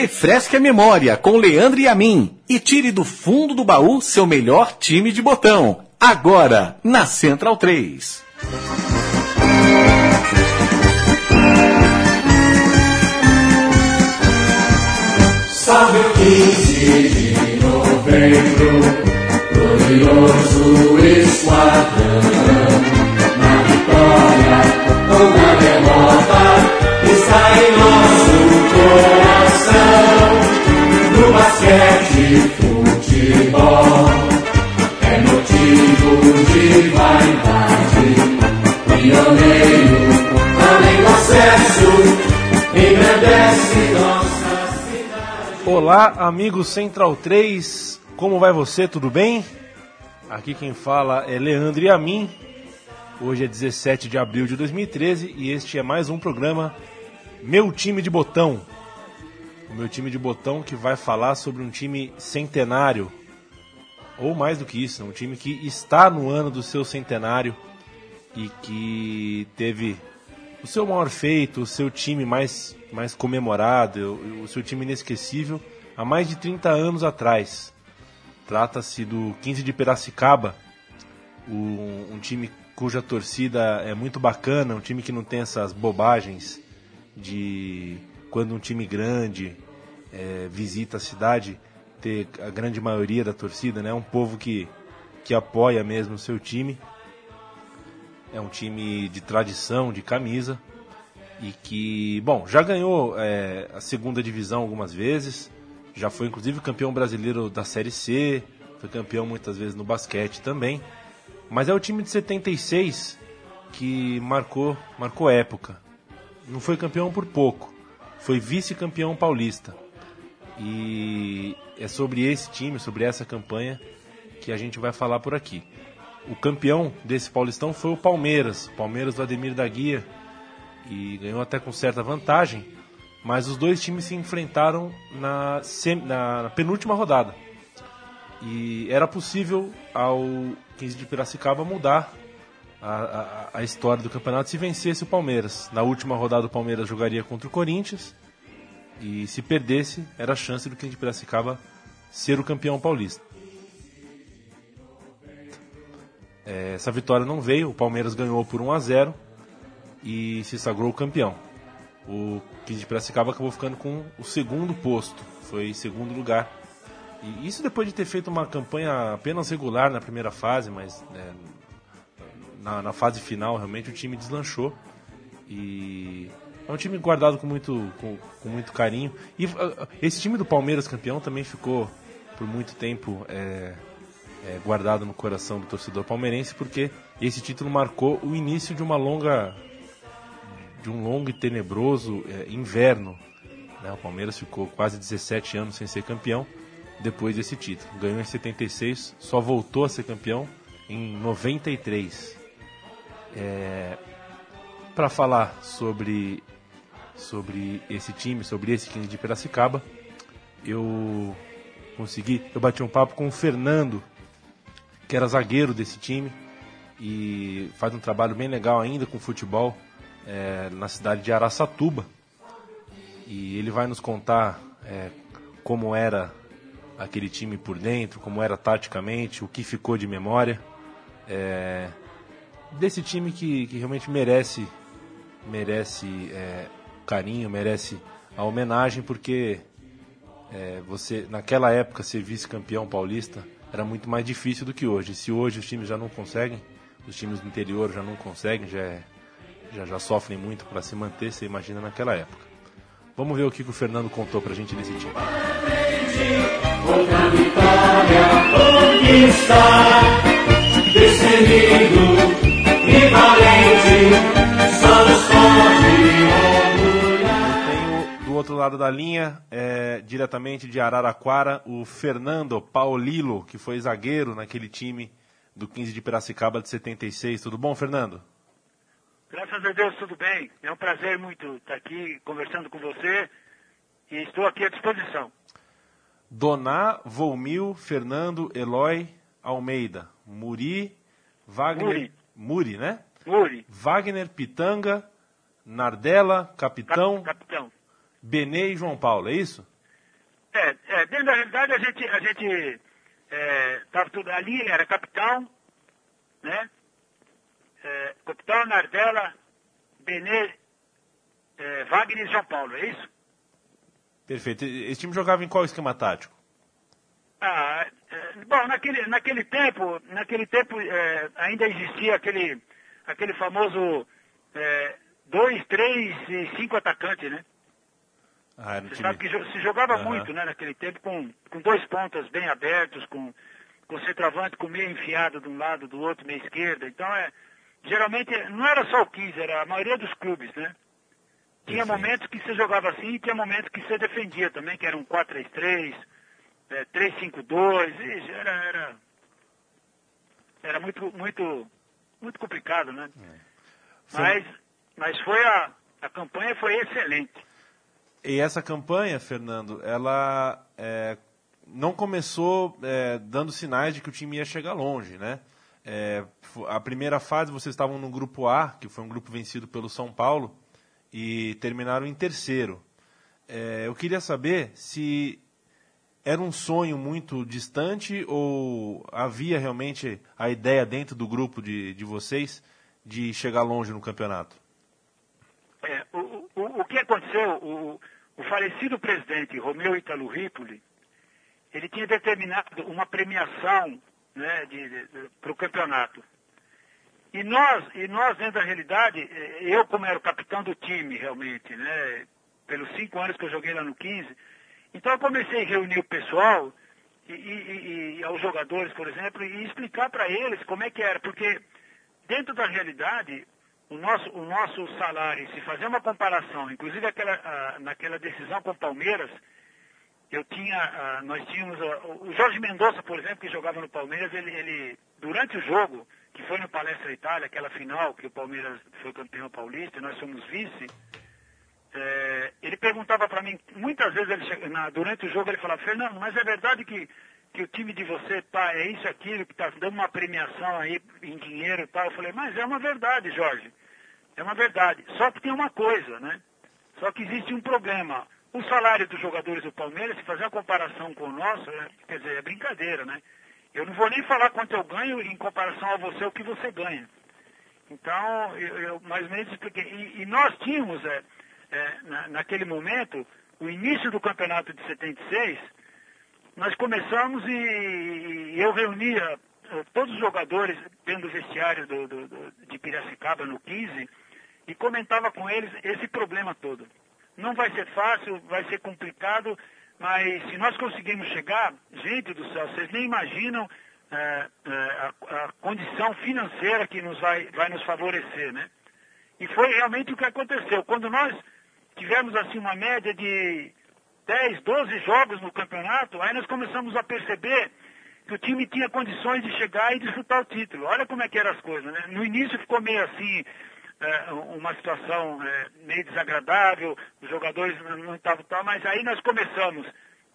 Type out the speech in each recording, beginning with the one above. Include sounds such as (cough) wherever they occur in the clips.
Refresque a memória com Leandro e a mim e tire do fundo do baú seu melhor time de botão. Agora, na Central 3. Salve o 15 de novembro, glorioso esquadrão. Na vitória ou na derrota, coração. No basquete, futebol, é motivo de vaidade. Acesso, nossa cidade. Olá, amigo Central 3, como vai você? Tudo bem? Aqui quem fala é Leandro e a mim. Hoje é 17 de abril de 2013 e este é mais um programa Meu Time de Botão. O meu time de botão que vai falar sobre um time centenário, ou mais do que isso, um time que está no ano do seu centenário e que teve o seu maior feito, o seu time mais, mais comemorado, o, o seu time inesquecível há mais de 30 anos atrás. Trata-se do 15 de Piracicaba, um, um time cuja torcida é muito bacana, um time que não tem essas bobagens de quando um time grande é, visita a cidade ter a grande maioria da torcida, né? Um povo que, que apoia mesmo o seu time. É um time de tradição, de camisa e que, bom, já ganhou é, a segunda divisão algumas vezes, já foi inclusive campeão brasileiro da Série C, foi campeão muitas vezes no basquete também. Mas é o time de 76 que marcou, marcou época. Não foi campeão por pouco, foi vice-campeão paulista. E é sobre esse time, sobre essa campanha que a gente vai falar por aqui. O campeão desse Paulistão foi o Palmeiras, o Palmeiras do Ademir da Guia, e ganhou até com certa vantagem, mas os dois times se enfrentaram na, sem- na- na penúltima rodada. E era possível ao 15 de Piracicaba mudar a, a- história do campeonato se vencesse o Palmeiras. Na última rodada o Palmeiras jogaria contra o Corinthians e se perdesse era a chance do 15 de Piracicaba ser o campeão paulista. É, Essa vitória não veio, o Palmeiras ganhou por 1 a 0 e se sagrou campeão. O 15 de Piracicaba acabou ficando com o segundo posto, foi segundo lugar. E isso depois de ter feito uma campanha apenas regular na primeira fase, mas é, na, na fase final realmente o time deslanchou. E é um time guardado com muito, com, com muito carinho. E ah, esse time do Palmeiras campeão também ficou por muito tempo é, é, guardado no coração do torcedor palmeirense, porque esse título marcou o início de uma longa de um longo e tenebroso é, inverno. né? O Palmeiras ficou quase 17 anos sem ser campeão depois desse título. Ganhou em 76, só voltou a ser campeão em 93. Para falar sobre, sobre esse time, sobre esse 15 de Piracicaba, eu consegui, eu bati um papo com o Fernando, que era zagueiro desse time e faz um trabalho bem legal ainda com futebol é, na cidade de Araçatuba. E ele vai nos contar é, como era aquele time por dentro, como era taticamente, o que ficou de memória. É, desse time que, que realmente merece merece é, carinho, merece a homenagem, porque é, você naquela época ser vice-campeão paulista era muito mais difícil do que hoje. Se hoje os times já não conseguem, os times do interior já não conseguem, já, é- já, já sofrem muito para se manter, você imagina naquela época. Vamos ver o que, que o Fernando contou pra gente desse time. Vitória conquistar, destemido e orgulhar. Tenho do outro lado da linha, é, diretamente de Araraquara, o Fernando Paulilo, que foi zagueiro naquele time do 15 de Piracicaba de 76. Tudo bom, Fernando? Graças a Deus, tudo bem. É um prazer muito estar aqui conversando com você e estou aqui à disposição. Doná, Volmil, Fernando, Eloy, Almeida, Muri, Wagner, Muri. Muri, né? Muri, Wagner, Pitanga, Nardella, Capitão, cap- capitão. Benê e João Paulo, é isso? É, é, dentro da realidade a gente, a gente é, tava tudo ali, era capitão, né? É, capitão, Nardella, Benê, é, Wagner e João Paulo, é isso? Perfeito. Esse time jogava em qual esquema tático? Ah, é, bom, naquele, naquele tempo, naquele tempo é, ainda existia aquele, aquele famoso é, dois, três e cinco atacantes, né? Ah, Você time... sabe que se jogava Aham. muito, né, naquele tempo, com, com dois pontas bem abertos, com, com centroavante com meio enfiado de um lado, do outro, meia esquerda. Então, é, geralmente, não era só o 15, era a maioria dos clubes, né? Tinha Perfeito. momentos que você jogava assim e tinha momentos que você defendia também, que era um 4-3-3, é, 3-5-2, ixi, era, era, era muito, muito, muito complicado, né? Foi- Mas, mas foi a, a campanha foi excelente. E essa campanha, Fernando, ela é, não começou é, dando sinais de que o time ia chegar longe, né? É, a primeira fase vocês estavam no grupo A, que foi um grupo vencido pelo São Paulo, e terminaram em terceiro. É, eu queria saber se era um sonho muito distante ou havia realmente a ideia dentro do grupo de, de vocês de chegar longe no campeonato? É, o, o, o que aconteceu, o, o falecido presidente Romeu Italo Ripoli, ele tinha determinado uma premiação né, para o campeonato. E nós, e nós, dentro da realidade, eh, eu como era o capitão do time realmente, né, pelos cinco anos que eu joguei lá no 15, então eu comecei a reunir o pessoal e, e- e- aos jogadores, por exemplo, e explicar para eles como é que era, porque dentro da realidade, o nosso, o nosso salário, se fazer uma comparação, inclusive aquela, ah, naquela decisão com o Palmeiras, eu tinha, ah, nós tínhamos, ah, o Jorge Mendonça, por exemplo, que jogava no Palmeiras, ele, ele, durante o jogo, que foi no Palestra Itália, aquela final que o Palmeiras foi campeão paulista, e nós somos vice, é, ele perguntava para mim, muitas vezes ele na- durante o jogo ele falava, Fernando, mas é verdade que, que o time de você tá, é isso, aquilo, que está dando uma premiação aí em dinheiro e tal. Eu falei, mas é uma verdade, Jorge. É uma verdade. Só que tem uma coisa, né? Só que existe um problema. O salário dos jogadores do Palmeiras, se fazer uma comparação com o nosso, é- quer dizer, é brincadeira, né? Eu não vou nem falar quanto eu ganho em comparação a você, o que você ganha. Então, eu, eu mais ou menos expliquei. E, e nós tínhamos, é, é, na- naquele momento, o início do campeonato de 76, nós começamos e, e eu reunia eh, todos os jogadores dentro do vestiário do, do- do- de Piracicaba no 15 e comentava com eles esse problema todo. Não vai ser fácil, vai ser complicado, mas se nós conseguirmos chegar, gente do céu, vocês nem imaginam eh, eh, a, a condição financeira que nos vai, vai nos favorecer, né? E foi realmente o que aconteceu. Quando nós tivemos assim uma média de 10, 12 jogos no campeonato, aí nós começamos a perceber que o time tinha condições de chegar e disputar o título. Olha como é que eram as coisas, né? No início ficou meio assim, é, uma situação é, meio desagradável, os jogadores não- estavam tal, mas aí nós começamos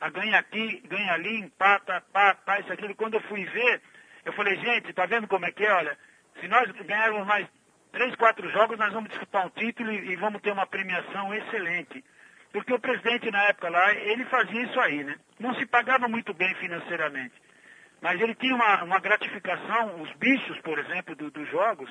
a ganhar aqui, ganha ali, empata, pá, pá, isso, aquilo. Quando eu fui ver, eu falei, gente, tá vendo como é que é? Olha, se nós ganharmos mais três, quatro jogos, nós vamos disputar um título e, e vamos ter uma premiação excelente. Porque o presidente na época lá, ele fazia isso aí, né? Não se pagava muito bem financeiramente. Mas ele tinha uma, uma gratificação, os bichos, por exemplo, do- dos jogos,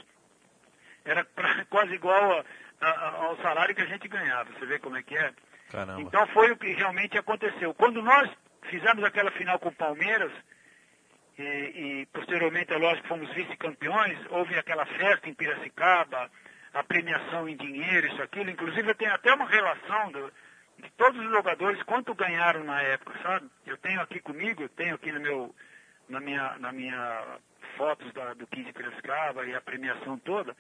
era pra- (laughs) quase igual a- a- ao salário que a gente ganhava. Você vê como é que é? Caramba. Então foi o que realmente aconteceu. Quando nós fizemos aquela final com o Palmeiras, e, e posteriormente, é lógico, fomos vice-campeões, houve aquela festa em Piracicaba, a premiação em dinheiro, isso, aquilo. Inclusive eu tenho até uma relação do- de todos os jogadores, quanto ganharam na época, sabe? Eu tenho aqui comigo, eu tenho aqui no meu, na minha, na minha fotos da, do 15 Piracicaba e a premiação toda.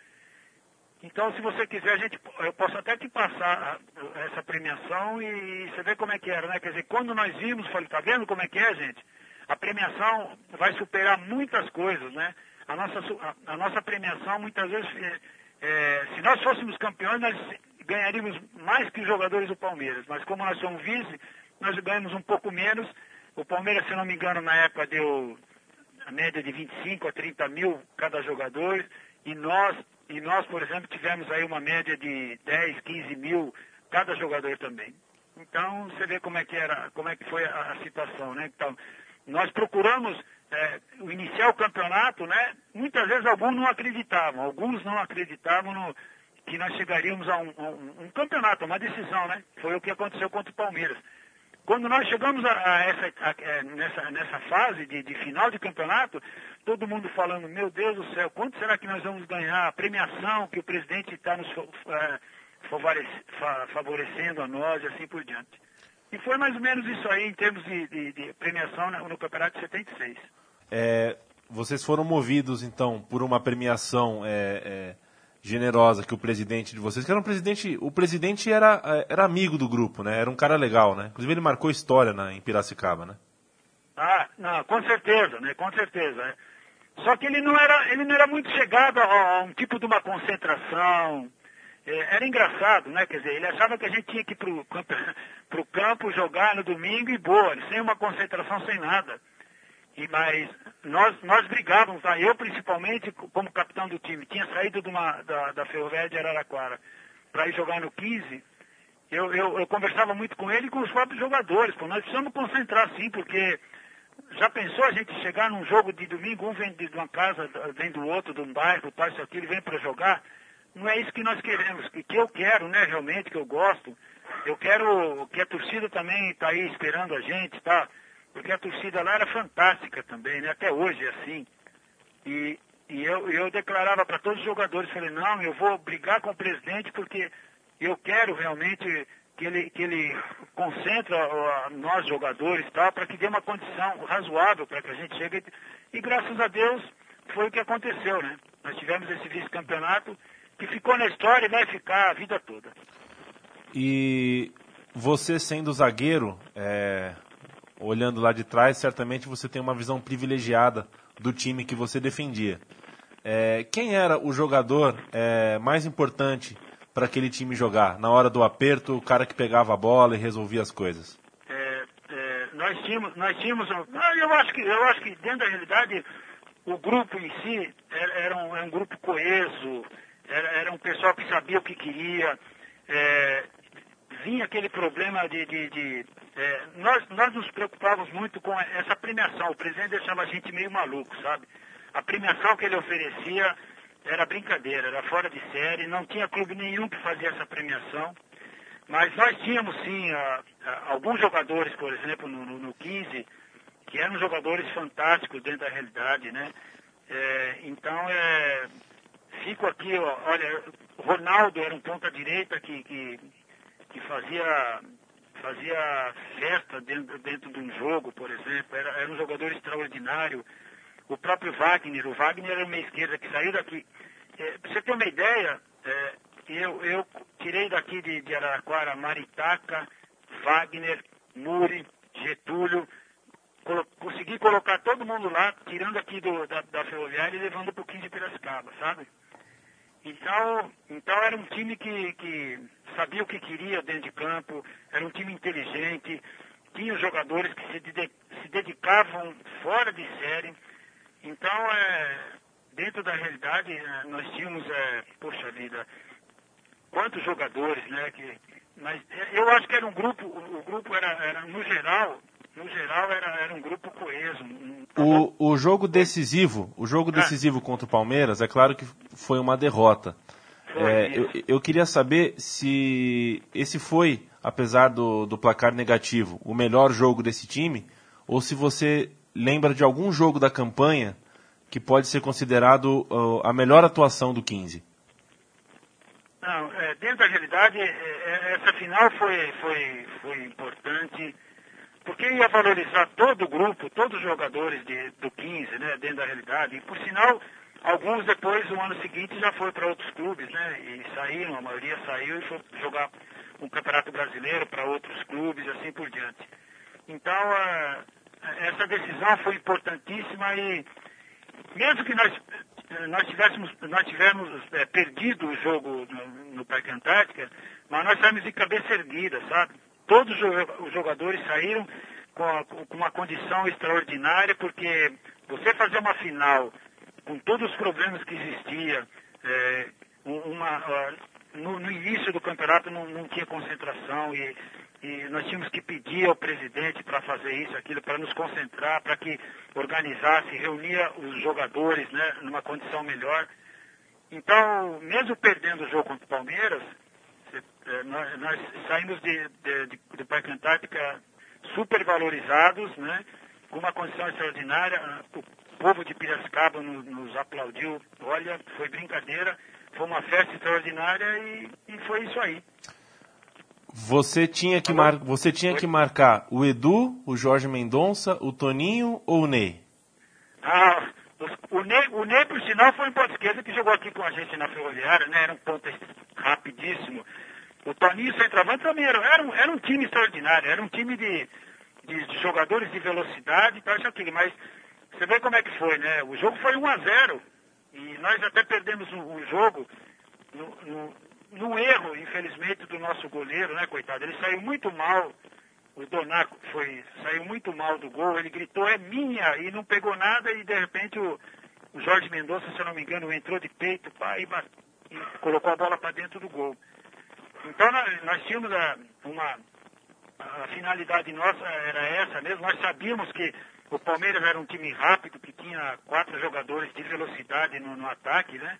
Então, se você quiser, a gente, eu posso até te passar essa premiação e você vê como é que era, né? Quer dizer, quando nós vimos, falei, tá vendo como é que é, gente? A premiação vai superar muitas coisas, né? A nossa, a, a nossa premiação, muitas vezes, é, é, se nós fôssemos campeões, nós ganharíamos mais que os jogadores do Palmeiras. Mas como nós somos vice, nós ganhamos um pouco menos. O Palmeiras, se não me engano, na época deu a média de 25 a 30 mil cada jogador, e nós, e nós, por exemplo, tivemos aí uma média de 10, 15 mil cada jogador também. Então você vê como é que era, como é que foi a, a situação, né? Então, nós procuramos é, iniciar o campeonato, né? Muitas vezes alguns não acreditavam, alguns não acreditavam no, que nós chegaríamos a um, um, um campeonato, uma decisão, né? Foi o que aconteceu contra o Palmeiras. Quando nós chegamos a, a essa, a, é, nessa, nessa fase de, de, final de campeonato, todo mundo falando, meu Deus do céu, quanto será que nós vamos ganhar? A premiação que o presidente está nos é, favorecendo a nós e assim por diante. E foi mais ou menos isso aí em termos de, de, de premiação no, no, campeonato de 76. É, vocês foram movidos, então, por uma premiação é, é generosa que o presidente de vocês, que era um presidente, o presidente era, era amigo do grupo, né? Era um cara legal, né? Inclusive ele marcou história na, em Piracicaba, né? Ah, não, com certeza, né? Com certeza. Né? Só que ele não era, ele não era muito chegado a, a um tipo de uma concentração. É, era engraçado, né? Quer dizer, ele achava que a gente tinha que ir pro, (laughs) pro campo jogar no domingo e boa, sem uma concentração, sem nada. E, mas nós, nós brigávamos, tá? eu principalmente, como capitão do time, tinha saído de uma, da, da Ferroviária de Araraquara para ir jogar no 15. Eu, eu, eu, conversava muito com ele e com os próprios jogadores. Pô, nós precisamos concentrar sim, porque já pensou a gente chegar num jogo de domingo, um vem de uma casa, vem do outro, de um bairro, tal, isso aqui, ele vem para jogar. Não é isso que nós queremos, que, que eu quero, né, realmente, que eu gosto. Eu quero que a torcida também está aí esperando a gente, tá? porque a torcida lá era fantástica também, né? Até hoje é assim. E, e eu, eu declarava para todos os jogadores, falei, não, eu vou brigar com o presidente porque eu quero realmente que ele, que ele concentre nós jogadores tal, para que dê uma condição razoável para que a gente chegue. E graças a Deus foi o que aconteceu, né? Nós tivemos esse vice-campeonato que ficou na história e vai ficar a vida toda. E você sendo zagueiro, é, olhando lá de trás, certamente você tem uma visão privilegiada do time que você defendia. É, quem era o jogador é, mais importante para aquele time jogar? Na hora do aperto, o cara que pegava a bola e resolvia as coisas? É, é nós tínhamos, nós tínhamos, eu acho que, eu acho que dentro da realidade o grupo em si era, era, um, era um, grupo coeso, era, era, um pessoal que sabia o que queria. É, vinha aquele problema de, de, de é, nós, nós nos preocupávamos muito com essa premiação. O presidente deixava a gente meio maluco, sabe? A premiação que ele oferecia era brincadeira, era fora de série, não tinha clube nenhum que fazia essa premiação. Mas nós tínhamos sim a, a, alguns jogadores, por exemplo, no, no, no, 15, que eram jogadores fantásticos dentro da realidade, né? É, então, é, fico aqui, ó, olha, Ronaldo era um ponta-direita que, que, que fazia fazia festa dentro, dentro de um jogo, por exemplo, era, era um jogador extraordinário. O próprio Wagner, o Wagner era uma esquerda que saiu daqui. É, para você ter uma ideia, é, eu, eu tirei daqui de, de Araraquara Maritaca, Wagner, Muri, Getúlio, colo consegui colocar todo mundo lá, tirando aqui do, da, da Ferroviária e levando para o 15 de Piracicaba, sabe? Então, então era um time que, que sabia o que queria dentro de campo, era um time inteligente, tinha jogadores que se, de, se dedicavam fora de série. Então, é, dentro da realidade, é, nós tínhamos, é, poxa vida, quantos jogadores, né? Que, mas eu acho que era um grupo, o grupo era, era no geral, no geral era, era um grupo coeso. O, o jogo decisivo, o jogo é. decisivo contra o Palmeiras, é claro que foi uma derrota. É, eu, eu, queria saber se esse foi, apesar do, do placar negativo, o melhor jogo desse time, ou se você lembra de algum jogo da campanha que pode ser considerado uh, a melhor atuação do 15. Não, é, dentro da realidade, é, é, essa final foi, foi, foi importante, porque ia valorizar todo o grupo, todos os jogadores de, do 15, né, dentro da realidade. E, por sinal, Alguns depois, no ano seguinte, já foi para outros clubes, né? E saíram, a maioria saiu e foi jogar um campeonato brasileiro para outros clubes, assim por diante. Então, a, essa decisão foi importantíssima e mesmo que nós, nós tivéssemos, nós tivéssemos é, perdido o jogo no, no Parque Antártica, mas nós saímos de cabeça erguida, sabe? Todos os jogadores saíram com, uma condição extraordinária, porque você fazer uma final com todos os problemas que existia, é, uma, no, no, início do campeonato não, não, tinha concentração e e nós tínhamos que pedir ao presidente para fazer isso, aquilo, para nos concentrar, para que organizasse, reunia os jogadores né, numa condição melhor. Então, mesmo perdendo o jogo contra o Palmeiras, nós, nós saímos de, de, de, do Parque Antártica super valorizados, né, com uma condição extraordinária. O povo de Piracicaba nos, nos aplaudiu. Olha, foi brincadeira, foi uma festa extraordinária e, e foi isso aí. Você tinha que, mar... você tinha que marcar o Edu, o Jorge Mendonça, o Toninho ou o Ney? Ah, o Ney, o Ney, por sinal, foi um ponto esquerda que jogou aqui com a gente na Ferroviária, né? Era um ponto rapidíssimo. O Toninho centroavante também era, era, um, era um time extraordinário, era um time de, de, jogadores de velocidade e tal, isso aqui. Mas você vê como é que foi, né? O jogo foi 1 a 0 e nós até perdemos o, o jogo no, no, num erro, infelizmente, do nosso goleiro, né, coitado? Ele saiu muito mal. O Donaco foi, saiu muito mal do gol, ele gritou, é minha, e não pegou nada, e de repente o, o Jorge Mendonça, se eu não me engano, entrou de peito pá, e, e colocou a bola para dentro do gol. Então nós, nós tínhamos a, uma. A finalidade nossa era essa mesmo. Nós sabíamos que o Palmeiras era um time rápido, que tinha quatro jogadores de velocidade no, no ataque, né?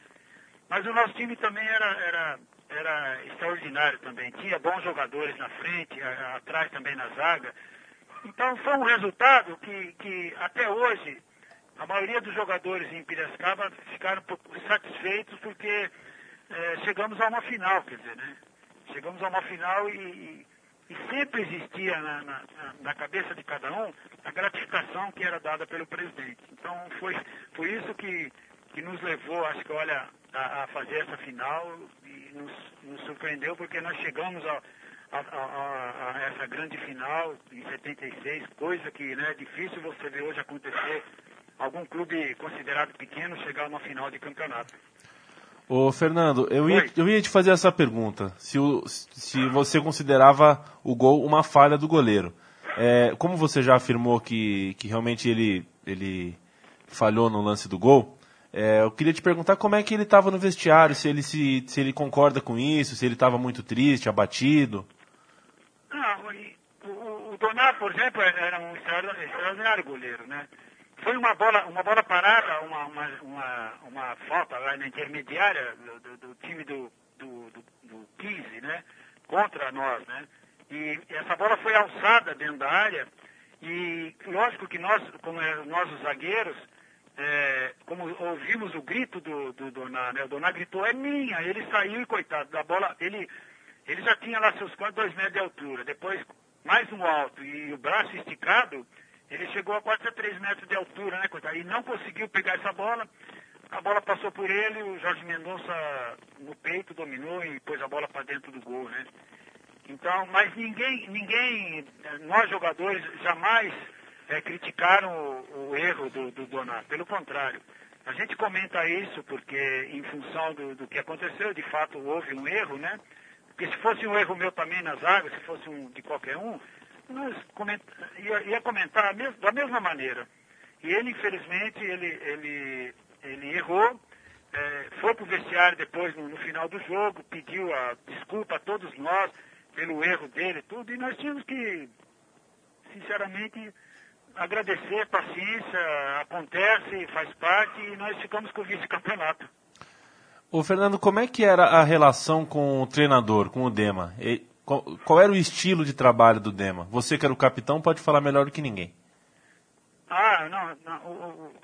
Mas o nosso time também era, era, era extraordinário também. Tinha bons jogadores na frente, a- a- atrás também na zaga. Então foi um resultado que, que até hoje a maioria dos jogadores em Piracicaba ficaram satisfeitos porque eh, chegamos a uma final, quer dizer, né? Chegamos a uma final e, e- sempre existia na, na- na- cabeça de cada um a gratificação que era dada pelo presidente. Então foi, foi isso que, que nos levou, acho que olha, a, a fazer essa final e nos, nos surpreendeu porque nós chegamos a, a, a- a- a essa grande final em 76, coisa que né, é difícil você ver hoje acontecer algum clube considerado pequeno chegar a uma final de campeonato. Ô, Fernando, eu ia, eu ia te fazer essa pergunta. Se, o- se você considerava o gol uma falha do goleiro. É, como você já afirmou que, que realmente ele, ele falhou no lance do gol, é, eu queria te perguntar como é que ele estava no vestiário, se ele, se, se ele concorda com isso, se ele estava muito triste, abatido. Não, e o, o, Donato, por exemplo, era um extraordinário goleiro, né? Foi uma bola, uma bola parada, uma, uma, uma, uma falta lá na intermediária do, do- do time do, do, do, do 15, né? Contra nós, né? E essa bola foi alçada dentro da área e lógico que nós, como é, nós os zagueiros, é, como ouvimos o grito do, do Doná, né? O Doná gritou, é minha, ele saiu e coitado da bola, ele, ele já tinha lá seus quase dois metros de altura, depois mais um alto e o braço esticado, ele chegou a quase a três metros de altura, né, coitado? E não conseguiu pegar essa bola. A bola passou por ele, o Jorge Mendonça no peito dominou e pôs a bola para dentro do gol, né? Então, mas ninguém, ninguém, nós jogadores jamais eh, criticaram o, o erro do, do Donato. Pelo contrário, a gente comenta isso porque, em função do, do que aconteceu, de fato houve um erro, né? Porque se fosse um erro meu também nas águas, se fosse um de qualquer um, nós coment... ia, ia comentar mes- da mesma maneira. E ele, infelizmente, ele, ele, ele errou, eh, foi para o vestiário depois, no, no final do jogo, pediu a desculpa a todos nós pelo erro dele tudo, e nós tínhamos que, sinceramente, agradecer, paciência, acontece, faz parte, e nós ficamos com o vice-campeonato. Ô, Fernando, como é que era a relação com o treinador, com o Dema? Qual, era o estilo de trabalho do Dema? Você que era o capitão pode falar melhor do que ninguém. Ah, não, não. o- o-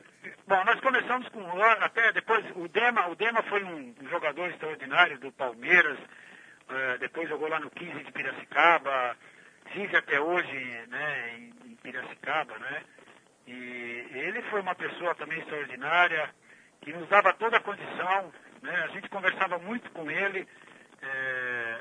bom, nós começamos com até depois o Dema, o Dema foi um jogador extraordinário do Palmeiras, eh, depois jogou lá no 15 de Piracicaba, vive até hoje, né, em, em Piracicaba, né? E ele foi uma pessoa também extraordinária, que nos dava toda a condição, né? A gente conversava muito com ele eh,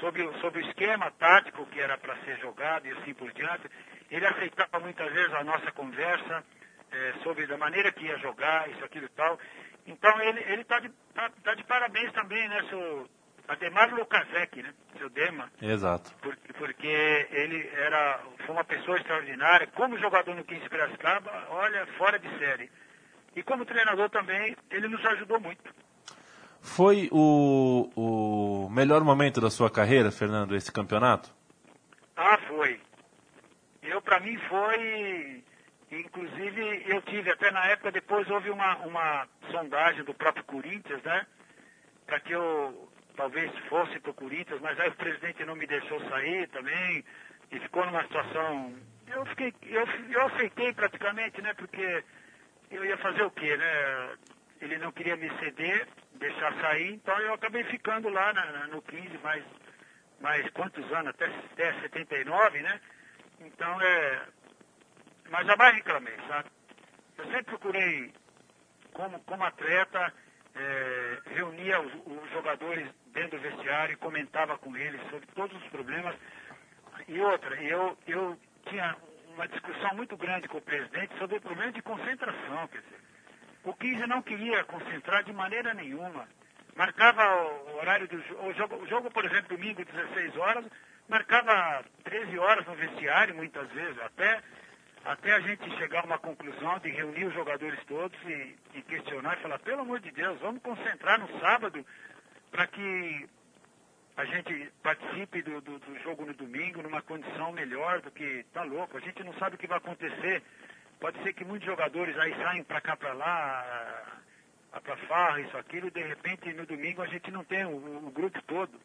sobre, o- sobre o esquema tático que era para ser jogado e assim por diante. Ele aceitava muitas vezes a nossa conversa eh, sobre da maneira que ia jogar, isso, aquilo e tal. Então ele ele está de, tá, tá de parabéns também, né, seu Ademar Lukasek, né, seu Dema Exato. por- porque ele era, foi uma pessoa extraordinária, como jogador no 15 Piracicaba, olha, fora de série. E como treinador também, ele nos ajudou muito. Foi o, o melhor momento da sua carreira, Fernando, esse campeonato? Ah, foi. Eu, para mim, foi. Inclusive, eu tive até na época, depois houve uma, uma sondagem do próprio Corinthians, né? Para que eu talvez fosse para o Corinthians, mas aí o presidente não me deixou sair também e ficou numa situação. Eu fiquei, eu, eu aceitei praticamente, né? Porque eu ia fazer o quê, né? Ele não queria me ceder, deixar sair, então eu acabei ficando lá na, na, no 15, mais, mais quantos anos? Até, até 79, né? Então é. Mas jamais reclamei, sabe? Eu sempre procurei, como, como atleta, é, reunia os, os jogadores dentro do vestiário e comentava com eles sobre todos os problemas. E outra, eu, eu tinha uma discussão muito grande com o presidente sobre o problema de concentração, quer dizer. O 15 não queria concentrar de maneira nenhuma. Marcava o horário do o jogo, o jogo, por exemplo, domingo, 16 horas, marcava 13 horas no vestiário, muitas vezes, até, até a gente chegar a uma conclusão de reunir os jogadores todos e, e questionar e falar, pelo amor de Deus, vamos concentrar no sábado para que a gente participe do, do, do, jogo no domingo numa condição melhor do que tá louco. A gente não sabe o que vai acontecer. Pode ser que muitos jogadores aí saem para cá, para lá, para farra, isso, aquilo, e de repente no domingo a gente não tem o, o grupo todo.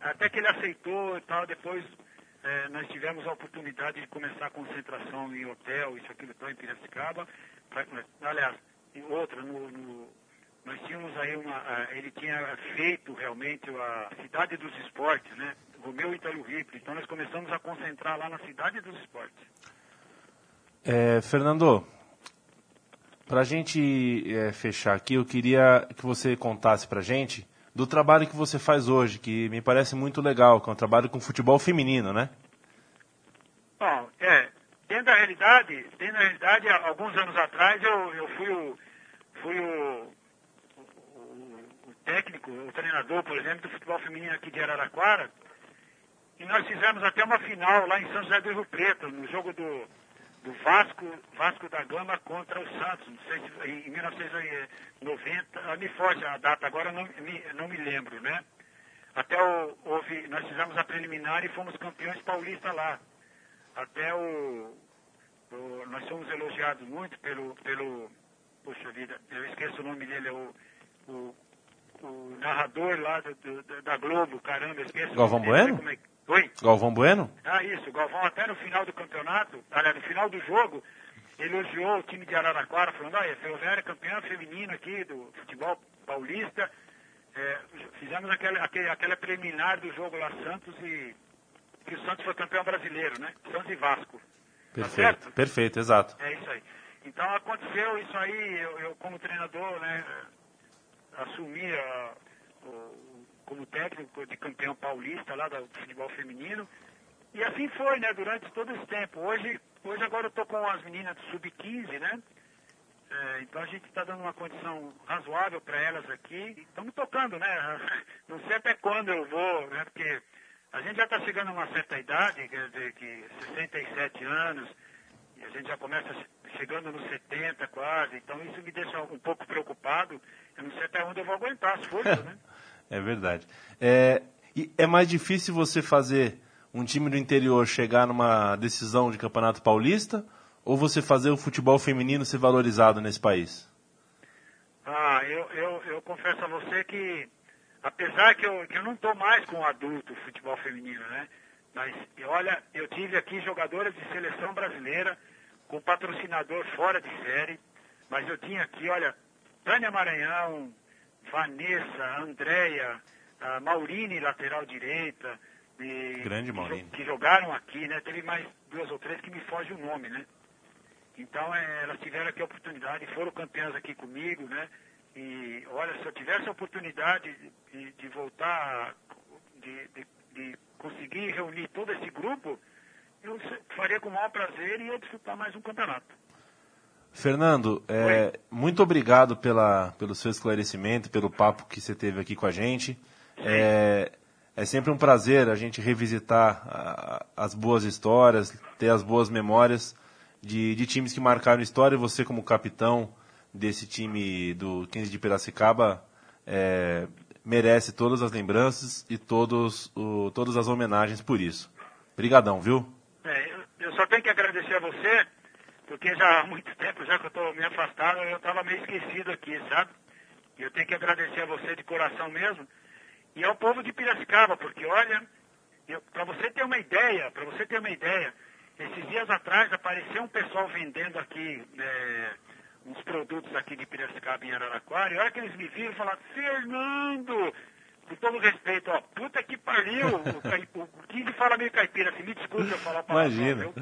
Até que ele aceitou e tal, depois é, nós tivemos a oportunidade de começar a concentração em hotel, isso, aquilo, tal, em Piracicaba. Pra, aliás, outra, no, no nós tínhamos aí uma. Uh, ele tinha feito realmente a cidade dos esportes, né? Romeu Itaú Ripley. Então nós começamos a concentrar lá na cidade dos esportes. É, Fernando, para a gente é, fechar aqui, eu queria que você contasse para a gente do trabalho que você faz hoje, que me parece muito legal, que é um trabalho com futebol feminino, né? Bom, é, dentro da realidade, dentro da realidade, alguns anos atrás eu, eu fui o, fui o técnico, o treinador, por exemplo, do futebol feminino aqui de Araraquara. E nós fizemos até uma final lá em São José do Rio Preto, no jogo do, do Vasco, Vasco da Gama contra o Santos, não sei se, em 1990, ah, me foge a data agora, não me, não me lembro, né? Até o, houve, nós fizemos a preliminar e fomos campeões paulistas lá. Até o, o, nós fomos elogiados muito pelo, pelo, poxa vida, eu esqueço o nome dele, é o, o o narrador lá do, do, da Globo, caramba, esqueci. Galvão Bueno? É... Oi? Galvão Bueno? Ah, isso. O Galvão até no final do campeonato, aliás, no final do jogo, elogiou o time de Araraquara, falando, olha, Ferroviária é campeã feminina aqui do futebol paulista. É, fizemos aquela, aquele, aquela preliminar do jogo lá Santos e que o Santos foi campeão brasileiro, né? Santos e Vasco. Tá perfeito, tá perfeito, exato. É isso aí. Então aconteceu isso aí, eu, eu como treinador, né? assumi a, o, como técnico de campeão paulista lá do futebol feminino. E assim foi, né, durante todo esse tempo. Hoje, hoje agora eu estou com as meninas do sub-15, né? É, então a gente está dando uma condição razoável para elas aqui. Estamos tocando, né? (laughs) Não sei até quando eu vou, né? Porque a gente já está chegando a uma certa idade, quer dizer, que 67 anos, e a gente já começa chegando nos 70 quase, então isso me deixa um pouco preocupado. Eu não sei até onde eu vou aguentar as forças, né? (laughs) é verdade. É, é mais difícil você fazer um time do interior chegar numa decisão de campeonato paulista ou você fazer o futebol feminino ser valorizado nesse país? Ah, eu, eu, eu confesso a você que, apesar que eu, que eu não estou mais com adulto futebol feminino, né? Mas, olha, eu tive aqui jogadoras de seleção brasileira com patrocinador fora de série, mas eu tinha aqui, olha, Tânia Maranhão, Vanessa, Andréia, Maurine, lateral direita, e, Grande que, jogaram aqui, né? Teve mais duas ou três que me foge o nome, né? Então é, elas tiveram aqui a oportunidade, foram campeãs aqui comigo, né? E olha, se eu tivesse a oportunidade de, de voltar, de, de, de conseguir reunir todo esse grupo, eu faria com o maior prazer e ia disputar mais um campeonato. Fernando, é, muito obrigado pela, pelo seu esclarecimento, pelo papo que você teve aqui com a gente. É, é sempre um prazer a gente revisitar a, as boas histórias, ter as boas memórias de, de times que marcaram história. E você, como capitão desse time do 15 de Piracicaba, é, merece todas as lembranças e todos, o, todas as homenagens por isso. Brigadão, viu? É, eu só tenho que agradecer a você, porque já há muito tempo, já que eu estou me afastado, eu estava meio esquecido aqui, sabe? E eu tenho que agradecer a você de coração mesmo. E ao povo de Piracicaba, porque olha, para você ter uma ideia, para você ter uma ideia, esses dias atrás apareceu um pessoal vendendo aqui é, uns produtos aqui de Piracicaba em Araraquara, e a hora que eles me viram, falaram, Fernando, com todo respeito, ó, puta que pariu, o, o, o fala meio caipira, assim, me desculpe eu falar palavrão, Imagina.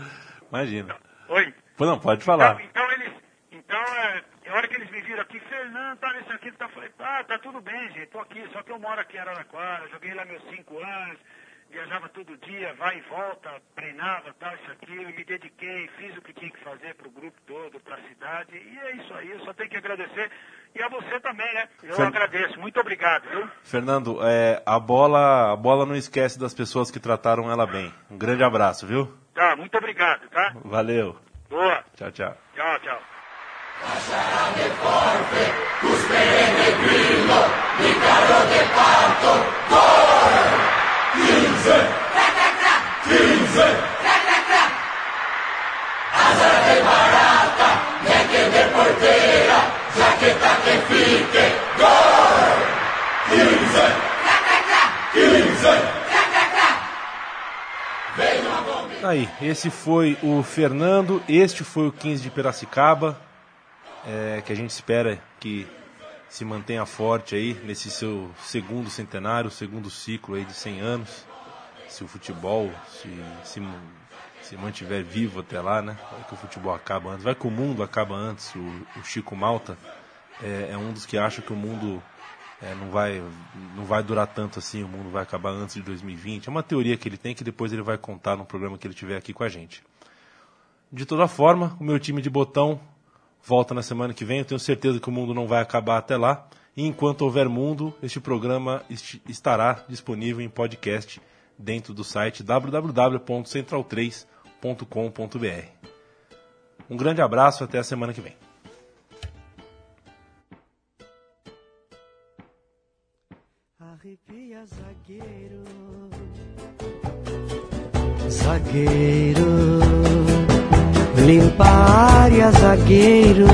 Imagina. Oi? Não, pode falar. Então, então eles, então, é, a hora que eles me viram aqui, Fernando, tá nesse aqui, tá, falei, ah, tá tudo bem, gente, tô aqui, só que eu moro aqui em Araraquara, joguei lá meus cinco anos, viajava todo dia, vai e volta, treinava, tal, isso, aquilo, me dediquei, fiz o que tinha que fazer pro grupo todo, pra cidade, e é isso aí, eu só tenho que agradecer, e a você também, né, eu Fer- agradeço, muito obrigado, viu? Fernando, é, a bola, a bola não esquece das pessoas que trataram ela bem. Um grande abraço, viu? Tá, muito obrigado, tá? Valeu. Right. Chao, chao. Chao, chao. Pasarán de forfe, buscaré de grillo, mi carro de pato, ¡gol! 15, crac, crac, crac, 15, crac, crac, crac. Azar de barata, neque de portera, jaqueta que está que fique, ¡gol! 15, crac, crac, crac, 15. Aí, esse foi o Fernando, este foi o 15 de Piracicaba, é, que a gente espera que se mantenha forte aí nesse seu segundo centenário, segundo ciclo aí de 100 anos. Se o futebol se, se, se mantiver vivo até lá, né? Vai que o futebol acaba antes, vai que o mundo acaba antes. O, o Chico Malta é, é um dos que acha que o mundo é, não, vai, não vai durar tanto assim, o mundo vai acabar antes de 2020. É uma teoria que ele tem que depois ele vai contar no programa que ele tiver aqui com a gente. De toda forma, o meu time de botão volta na semana que vem. Eu tenho certeza que o mundo não vai acabar até lá. E enquanto houver mundo, este programa est- estará disponível em podcast dentro do site www.central3.com.br. Um grande abraço, até a semana que vem. Arrepia, zagueiro. Zagueiro. Limpa a área, zagueiro.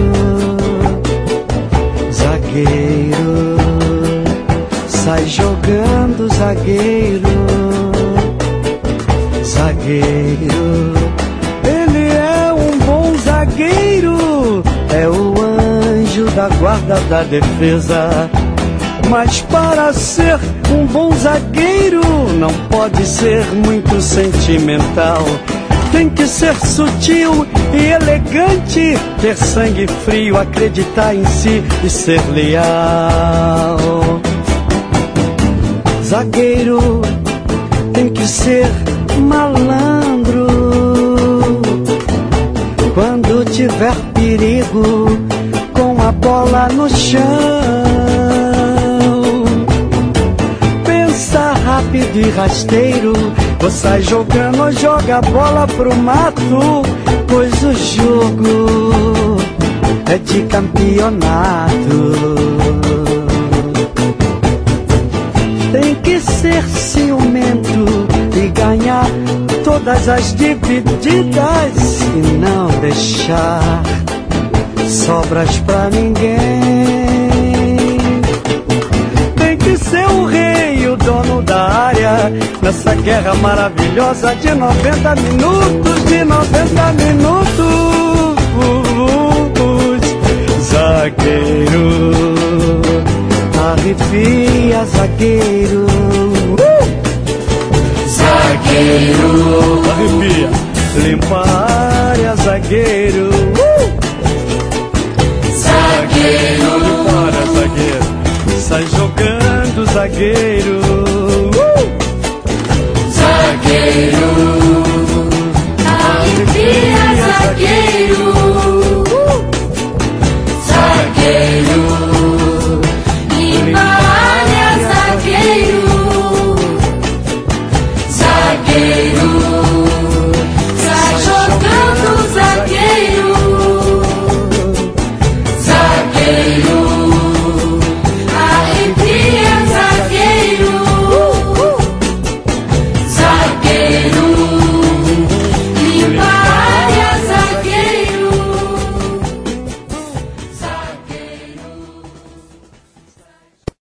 Zagueiro. Sai jogando, zagueiro. Zagueiro. Ele é um bom zagueiro. É o anjo da guarda da defesa. Mas para ser um bom zagueiro, não pode ser muito sentimental. Tem que ser sutil e elegante, ter sangue frio, acreditar em si e ser leal. Zagueiro tem que ser malandro. Quando tiver perigo, com a bola no chão. Rápido e rasteiro. Sai jogando ou joga a bola pro mato. Pois o jogo é de campeonato. Tem que ser ciumento e ganhar todas as divididas e não deixar sobras pra ninguém. Tem que ser o rei, dono da área, nessa guerra maravilhosa de 90 minutos, de 90 minutos. Zagueiro, arrepia, zagueiro. Zagueiro, arrepia, limpa a área, zagueiro. Zagueiro, limpa área, zagueiro. Sai jogando, zagueiro. Zaqueiro, zagueiro, zagueiro. Uh!